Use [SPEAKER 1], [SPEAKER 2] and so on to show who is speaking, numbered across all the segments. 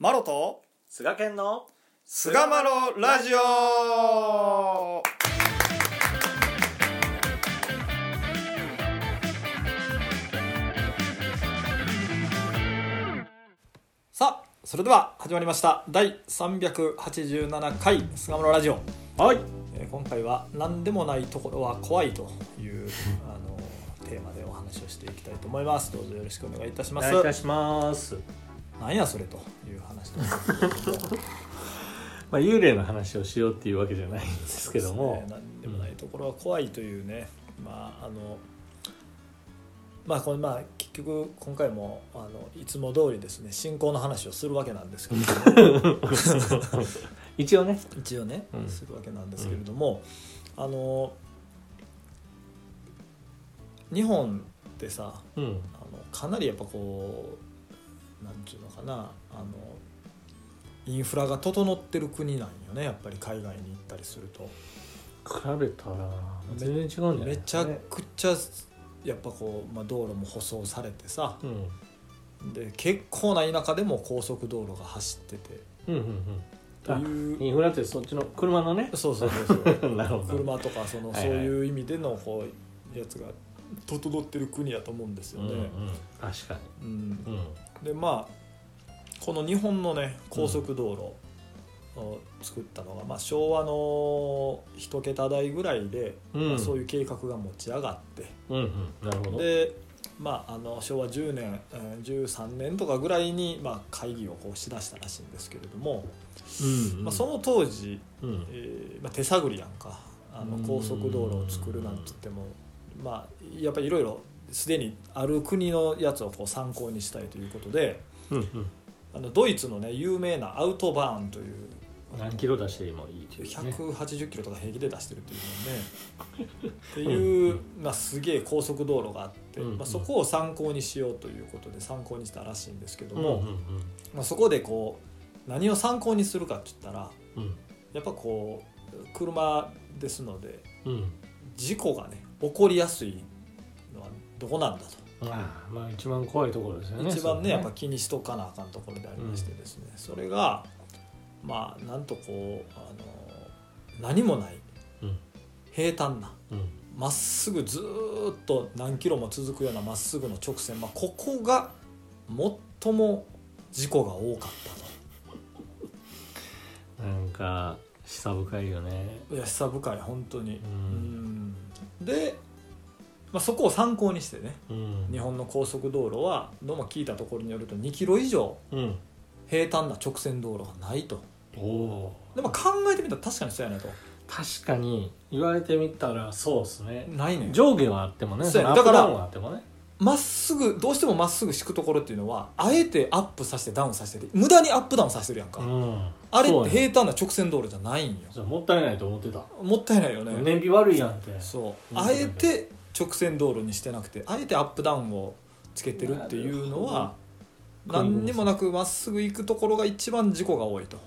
[SPEAKER 1] マロと
[SPEAKER 2] 菅健の
[SPEAKER 1] 菅マロラジオ。さあそれでは始まりました。第387回菅マロラジオ、
[SPEAKER 2] はい。
[SPEAKER 1] えー今回は「何でもないところは怖い」というあのテーマでお話をしていきたいと思います。どうぞよろしくお願いいたし
[SPEAKER 2] お
[SPEAKER 1] ます。
[SPEAKER 2] 願いいたします
[SPEAKER 1] なんやそれという話で
[SPEAKER 2] まあ幽霊の話をしようっていうわけじゃないんですけども、
[SPEAKER 1] ね。何でもないところは怖いというね、まああのまあこれまあ結局今回もあのいつも通りですね信仰の話をするわけなんですけれども。
[SPEAKER 2] 一応ね。
[SPEAKER 1] 一応ね、
[SPEAKER 2] うん。
[SPEAKER 1] するわけなんですけれども、あの日本ってさ
[SPEAKER 2] うん。
[SPEAKER 1] あのかなりやっぱこうなんていうのかなあのインフラが整ってる国なんよねやっぱり海外に行ったりすると。
[SPEAKER 2] 比べたら全然違うんじゃない
[SPEAKER 1] めちゃくちゃやっぱこう、まあ、道路も舗装されてさ。
[SPEAKER 2] うん。
[SPEAKER 1] で結構な田舎でも高速道路が走ってて。
[SPEAKER 2] うんうんうん。
[SPEAKER 1] いう
[SPEAKER 2] インフラってそっちの車のね。
[SPEAKER 1] そうそうそうそう。
[SPEAKER 2] なるほど。
[SPEAKER 1] 車とかその、
[SPEAKER 2] はいはい。
[SPEAKER 1] そういう意味でのこうやつが整ってる国やと思うんですよ
[SPEAKER 2] うんうん。
[SPEAKER 1] ね。
[SPEAKER 2] 確か
[SPEAKER 1] うん。
[SPEAKER 2] にうん
[SPEAKER 1] でまあこの日本のね高速道路を作ったのが、まあ、昭和の一桁台ぐらいで、
[SPEAKER 2] うん。
[SPEAKER 1] まあ、そういう計画が持ち上がって。
[SPEAKER 2] うんうん。なるほど。
[SPEAKER 1] で、まあ、あの昭和10年、えー13年とかぐらいに、まあ、会議をこうしだしたらしいんですけれども、
[SPEAKER 2] うんうん。
[SPEAKER 1] まあ、その当時、
[SPEAKER 2] うん。
[SPEAKER 1] えーまあ、手探りやんか。あの
[SPEAKER 2] うん。
[SPEAKER 1] 高速道路を作るなんて言っても、まあ、やっぱりいろいろすでにある国のやつをこう参考にしたいということで
[SPEAKER 2] うんうん。
[SPEAKER 1] あのドイツの、ね、有名なアウトバーンという
[SPEAKER 2] 何キロ出してもいいっていうね。
[SPEAKER 1] 180キロとか平気で出してるっていうのね。っていう、まあ、すげえ高速道路があって、
[SPEAKER 2] うんうん。
[SPEAKER 1] まあ、そこを参考にしようということで参考にしたらしいんですけども、
[SPEAKER 2] うんうん。
[SPEAKER 1] まあ、そこでこう何を参考にするかって言ったら
[SPEAKER 2] うん。
[SPEAKER 1] やっぱこう車ですので
[SPEAKER 2] うん。
[SPEAKER 1] 事故がね起こりやすいどこなんだと。
[SPEAKER 2] まあまあ一番怖いところですよね
[SPEAKER 1] 一番ねやっぱ気にしとかなあかんところでありましてですね、それがまあなんとこうあの何もない
[SPEAKER 2] うん。
[SPEAKER 1] 平坦な
[SPEAKER 2] うん。
[SPEAKER 1] まっすぐずーっと何キロも続くようなまっすぐの直線、まあ、ここが最も事故が多かった
[SPEAKER 2] なんか下深いよね。
[SPEAKER 1] といや久深い本当に。
[SPEAKER 2] うん。
[SPEAKER 1] うん。で、まあ、そこを参考にしてね
[SPEAKER 2] うん。
[SPEAKER 1] 日本の高速道路はどうも聞いたところによると2キロ以上
[SPEAKER 2] うん
[SPEAKER 1] 平坦な直線道路がないと。
[SPEAKER 2] おお
[SPEAKER 1] でも考えてみたら確かにそうやねと。
[SPEAKER 2] 確かに言われてみたらそうですね。
[SPEAKER 1] ないね。ん
[SPEAKER 2] 上下はあってもね
[SPEAKER 1] そうやね。だからまっすぐどうしてもまっすぐ敷くところっていうのはあえてアップさせてダウンさせて無駄にアップダウンさせてるやんか、
[SPEAKER 2] うん。
[SPEAKER 1] あれって平坦な直線道路じゃないんよ。
[SPEAKER 2] それもったいないと思ってた。
[SPEAKER 1] もったいないよね、
[SPEAKER 2] 燃費悪いやんって。
[SPEAKER 1] そう。
[SPEAKER 2] うん
[SPEAKER 1] あえて直線道路にしてなくてあえてアップダウンをつけてるっていうのは何にもなくまっすぐ行くところが一番事故が多いと。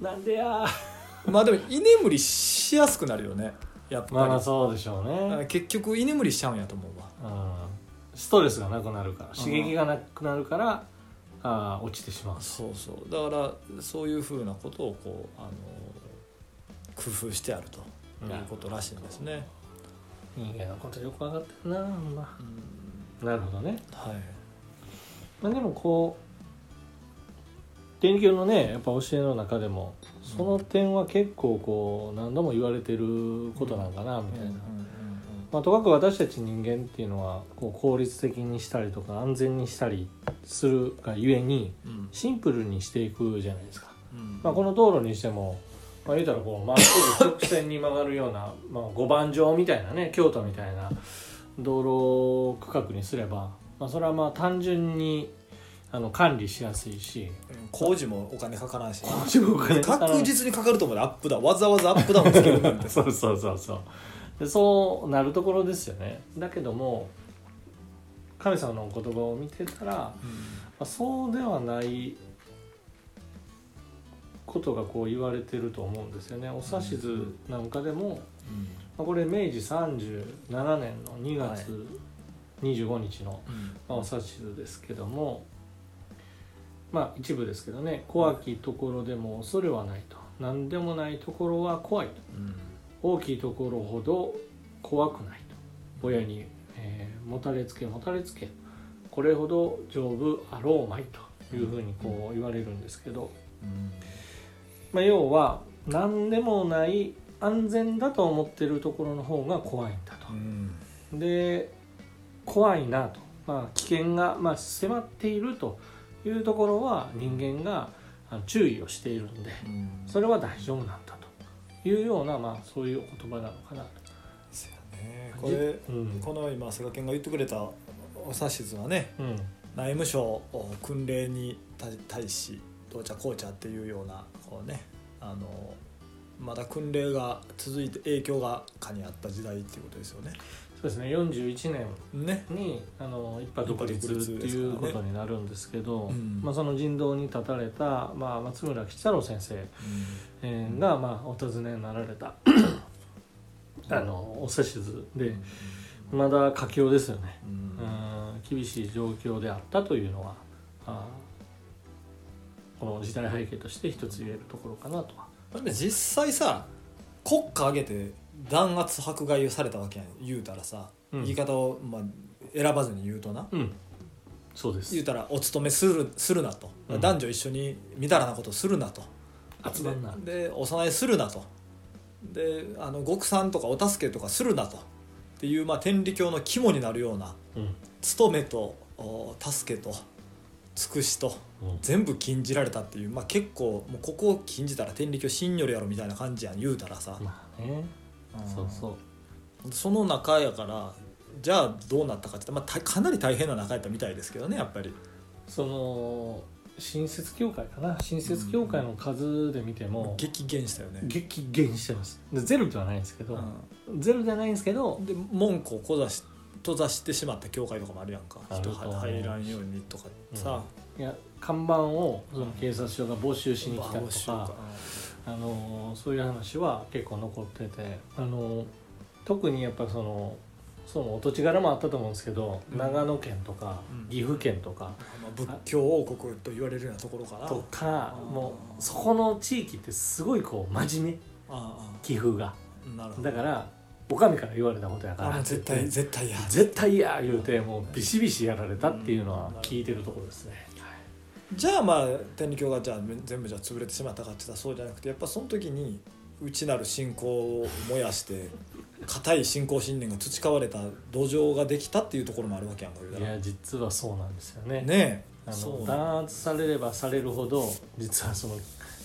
[SPEAKER 2] なんでや。
[SPEAKER 1] まあでも居眠りしやすくなるよねやっぱり、
[SPEAKER 2] まあまあそうでしょう
[SPEAKER 1] あ
[SPEAKER 2] ね。
[SPEAKER 1] 結局居眠りしちゃうんやと思うわ。
[SPEAKER 2] うんストレスがなくなるから刺激がなくなるからあー落ちてしまう。
[SPEAKER 1] そうそう。だからそういうふうなことをこうあの工夫してあるということらしいんですね、
[SPEAKER 2] 人間のことよく分かってるな、ま。
[SPEAKER 1] うん。
[SPEAKER 2] あ、なるほどね、
[SPEAKER 1] はい。
[SPEAKER 2] まあ、でもこう天気のねやっぱ教えの中でもその点は結構こう何度も言われてることなんかなみたいな、まあ、とかく私たち人間っていうのはこう効率的にしたりとか安全にしたりするがゆえに
[SPEAKER 1] うん。
[SPEAKER 2] シンプルにしていくじゃないですか、
[SPEAKER 1] うん。
[SPEAKER 2] まあ、この道路にしても、まあ、言うたらこうまっすぐ直線に曲がるような、まあ、五番状みたいなね京都みたいな道路区画にすれば、まあ、それはまあ単純にあの管理しやすいし。
[SPEAKER 1] うん工事もお金かからんし。
[SPEAKER 2] 確
[SPEAKER 1] 確実にかかると思うでアップダウン。わざわざアップダウンつけるなんて。
[SPEAKER 2] そうそうそうそう。でそうなるところですよね。だけども神様のお言葉を見てたら、まあ、そうではないことがこう言われてると思うんですよね。お指図なんかでも、まあ、これ明治37年の2月25日の、まあ、お指図ですけどもまあ一部ですけどね怖きところでも恐れはないと。何でもないところは怖いと。大きいところほど怖くないと。親に、えーもたれつけもたれつけ。これほど丈夫あろうまいというふうにこう言われるんですけど、まあ、要は何でもない安全だと思ってるところの方が怖いんだと。
[SPEAKER 1] うん。
[SPEAKER 2] で怖いなと、まあ、危険が、まあ、迫っているというところは人間が注意をしているんで
[SPEAKER 1] うん。
[SPEAKER 2] それは大丈夫なんだと。いうような、まあ、そういうお言葉なのかなと。
[SPEAKER 1] そうやね。これ
[SPEAKER 2] うん。
[SPEAKER 1] この今菅健が言ってくれたお指図はね
[SPEAKER 2] うん。
[SPEAKER 1] 内務省訓令に対対しどうちゃこうちゃっていうようなこうねあのまだ訓令が続いて影響がかにあった時代っていうことですよね。
[SPEAKER 2] そうですね。41年
[SPEAKER 1] ね。
[SPEAKER 2] にあの
[SPEAKER 1] 一派独立
[SPEAKER 2] っていうことになるんですけど
[SPEAKER 1] うん。
[SPEAKER 2] まあ、その人道に立たれた、まあ、松村吉太郎先生、えーが、まあ、お尋ねになられた。あのお指図でまだ佳境ですよね。
[SPEAKER 1] うん。
[SPEAKER 2] うん厳しい状況であったというのはあーこの時代背景として一つ言えるところかなとは。
[SPEAKER 1] で実際さ国家挙げて弾圧迫害をされたわけやん。言うたらさ、
[SPEAKER 2] うん。
[SPEAKER 1] 言い方を、まあ、選ばずに言うとな。
[SPEAKER 2] うん、そうです。
[SPEAKER 1] 言うたらお勤めするするなと、
[SPEAKER 2] うん。
[SPEAKER 1] 男女一緒にみだらなことするなと。
[SPEAKER 2] 集まんな。
[SPEAKER 1] ででお供えするなと。であの極産とかお助けとかするなと。っていう、まあ、天理教の肝になるような
[SPEAKER 2] うん。
[SPEAKER 1] 務めとお助けと尽くしと
[SPEAKER 2] うん。
[SPEAKER 1] 全部禁じられたっていう、まあ、結構もうここを禁じたら天理教信よりやろみたいな感じやん言うたらさ、
[SPEAKER 2] まあね。
[SPEAKER 1] うん。
[SPEAKER 2] そうそう。
[SPEAKER 1] その中やからじゃあどうなったかってまあ、たかなり大変な中やったみたいですけどねやっぱり。
[SPEAKER 2] その新設教会かな。新設教会の数で見ても
[SPEAKER 1] 激減したよね。
[SPEAKER 2] 激減してます。でゼロではないんですけど、
[SPEAKER 1] う
[SPEAKER 2] ゼロじゃないんですけど
[SPEAKER 1] んで文句をこざし閉ざしてしまった教会とかもあるやんか。人入らんようにとかさ、
[SPEAKER 2] いや看板をその警察署が没収しに来たりと
[SPEAKER 1] まあしよう
[SPEAKER 2] か、あのそういう話は結構残っててあの特にやっぱそのそのお土地柄もあったと思うんですけど、
[SPEAKER 1] うん。
[SPEAKER 2] 長野県とか
[SPEAKER 1] うん。
[SPEAKER 2] 岐阜県とか、
[SPEAKER 1] まあ、仏教王国と言われるようなところかな
[SPEAKER 2] とかもうそこの地域ってすごいこう真面目。
[SPEAKER 1] あ
[SPEAKER 2] 岐阜が。
[SPEAKER 1] あなるほど。
[SPEAKER 2] だからお上から言われたことやから。
[SPEAKER 1] 絶対絶対や。
[SPEAKER 2] 絶対嫌言うてもうビシビシやられたっていうのは聞いてるところですね、
[SPEAKER 1] じゃあまあ天理教がじゃあ全部じゃあ潰れてしまったかって言ったらそうじゃなくてやっぱその時に内なる信仰を燃やして固い信仰信念が培われた土壌ができたっていうところもあるわけやんか
[SPEAKER 2] いや実はそうなんですよね。
[SPEAKER 1] ねえ。
[SPEAKER 2] あの弾圧されればされるほど実は その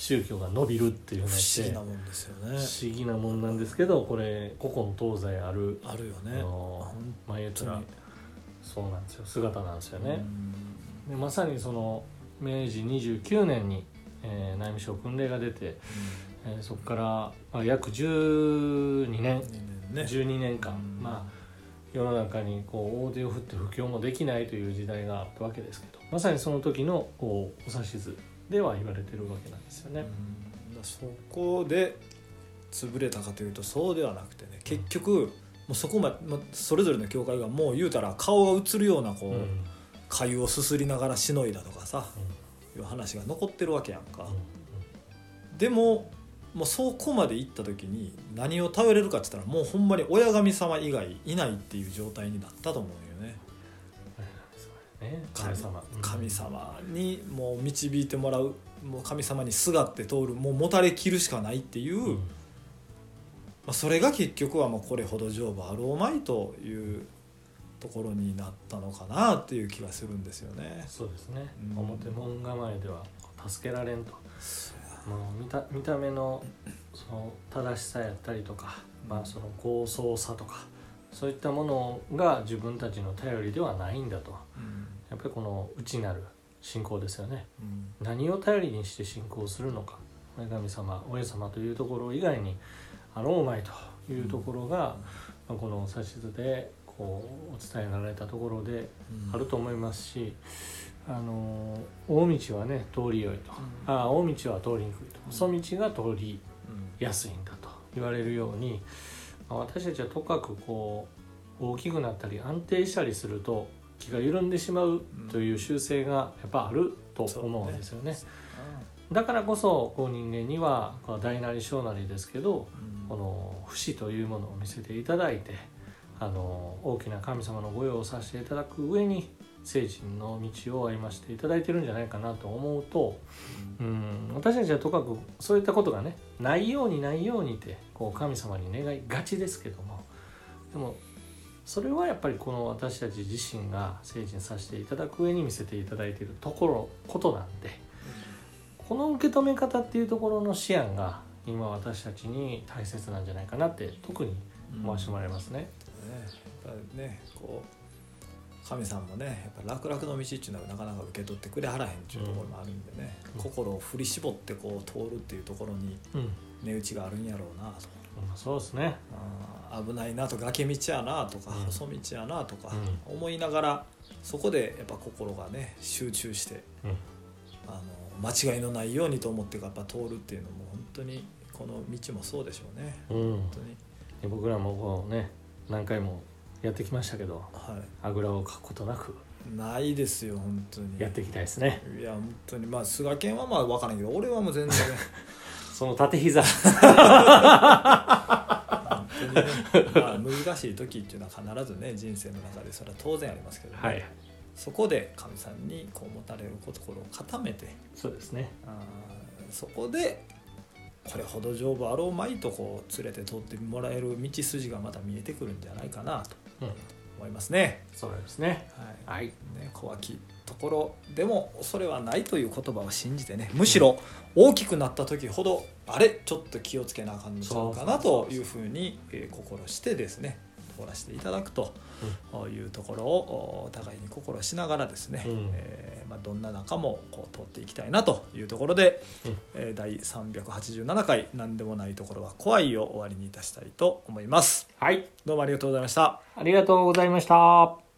[SPEAKER 2] 宗教が伸びるっていうの
[SPEAKER 1] 不思議なもんですよね。
[SPEAKER 2] 不思議なもんなんですけどこれ古今東西ある
[SPEAKER 1] あるよね。
[SPEAKER 2] あの
[SPEAKER 1] 本
[SPEAKER 2] まあ言ったらそうなんですよ。姿なんですよね。
[SPEAKER 1] うん。
[SPEAKER 2] でまさにその明治29年に、えー内務省訓令が出て、えーそこから、まあ、約12年。
[SPEAKER 1] うんね。
[SPEAKER 2] 12年間、
[SPEAKER 1] うん。
[SPEAKER 2] まあ世の中にこう大手を振って布教もできないという時代があったわけですけどまさにその時のこうお指図では言われてるわけなんですよね。
[SPEAKER 1] うん。だそこで潰れたかというとそうではなくてね結局もうそこまで、まそれぞれの教会がもう言うたら顔が映るようなこう、
[SPEAKER 2] うん。
[SPEAKER 1] 粥をすすりながらしのいだとかさ、いう話が残ってるわけやんか、でももうそこまで行った時に何を頼れるかって言ったらもうほんまに親神様以外いないっていう状態になったと思うよね
[SPEAKER 2] ね神様。
[SPEAKER 1] 神様にもう導いてもらうもう神様にすがって通るもうもたれきるしかないっていう、
[SPEAKER 2] うん。
[SPEAKER 1] まあ、それが結局はもうこれほど成敗あろうまいというところになったのかなっていう気がするんですよね。
[SPEAKER 2] そうですね、
[SPEAKER 1] うん。
[SPEAKER 2] 表門構えでは助けられんと。もう見た見た目のその正しさやったりとか、まあ、その高層さとかそういったものが自分たちの頼りではないんだと。
[SPEAKER 1] うん
[SPEAKER 2] やっぱりこの内なる信仰ですよね。
[SPEAKER 1] うん。
[SPEAKER 2] 何を頼りにして信仰するのか。女神様親様というところ以外にあろうまいというところが、まあこの指図でこうお伝えられたところで
[SPEAKER 1] うん。
[SPEAKER 2] あると思いますし、あの大道はね通りよいと、
[SPEAKER 1] うん。
[SPEAKER 2] ああ大道は通りにくいと。
[SPEAKER 1] うん。
[SPEAKER 2] 細道が通り
[SPEAKER 1] うん
[SPEAKER 2] やすいんだと言われるように、まあ私たちはとかくこう大きくなったり安定したりすると気が緩んでしまうという習性がやっぱあると思うんですよね。だからこそこう人間にはこの大なり小なりですけどこの節というものを見せていただいてあの大きな神様の御用をさせていただく上に聖人の道を歩ませていただいてるんじゃないかなと思うと、うん、私たちはとかくそういったことがねないようにないようにってこう神様に願いがちですけどもでもそれはやっぱりこの私たち自身が聖人させていただく上に見せていただいているところことなんでこの受け止め方っていうところの思案が今私たちに大切なんじゃないかなって特に思わせてもらいますね。
[SPEAKER 1] うん、ねやっぱねこう神さんもねやっぱ楽々の道っていうのはなかなか受け取ってくれはらへんっていうところもあるんでね、うん、心を振り絞ってこう通るっていうところに値打ちがあるんやろうなと。
[SPEAKER 2] うん、そうですね。
[SPEAKER 1] 危ないなと崖道やなとか、細道やなとか思いながらそこでやっぱ心がね集中して、あの間違いのないようにと思ってやっぱ通るっていうのも本当にこの道もそうでしょうね、うん、本当に。
[SPEAKER 2] 僕らもこうね何回もやってきましたけど、はい、あぐらをかくことなく
[SPEAKER 1] ないですよ本当に。
[SPEAKER 2] やっていきたいですね。
[SPEAKER 1] いや本当に。まあ菅健はまあ分からんけど俺はもう全然
[SPEAKER 2] その縦膝。
[SPEAKER 1] まあ、難しい時っていうのは必ずね人生の中でそれは当然ありますけどね、はい。そこで神さんにこう持たれるところを固めて
[SPEAKER 2] そうですね。
[SPEAKER 1] あそこでこれほど丈夫あろうまいとこう連れて通ってもらえる道筋がまた見えてくるんじゃないかなと思いますね。
[SPEAKER 2] うん、そうですね、
[SPEAKER 1] はい、はい、ね怖きところでも恐れはないという言葉を信じてねむしろ大きくなった時ほどあれ？ちょっと気をつけなあかんのちゃうかなというふうに心してですね通らせていただくというところをお互いに心しながらですね、うん、えー、まあ、どんな中もこう通っていきたいなというところで、うん、えー、第387回「何でもないところは怖い」を終わりにいたしたいと思います。
[SPEAKER 2] はい
[SPEAKER 1] どうもありがとうございました。
[SPEAKER 2] ありがとうございました。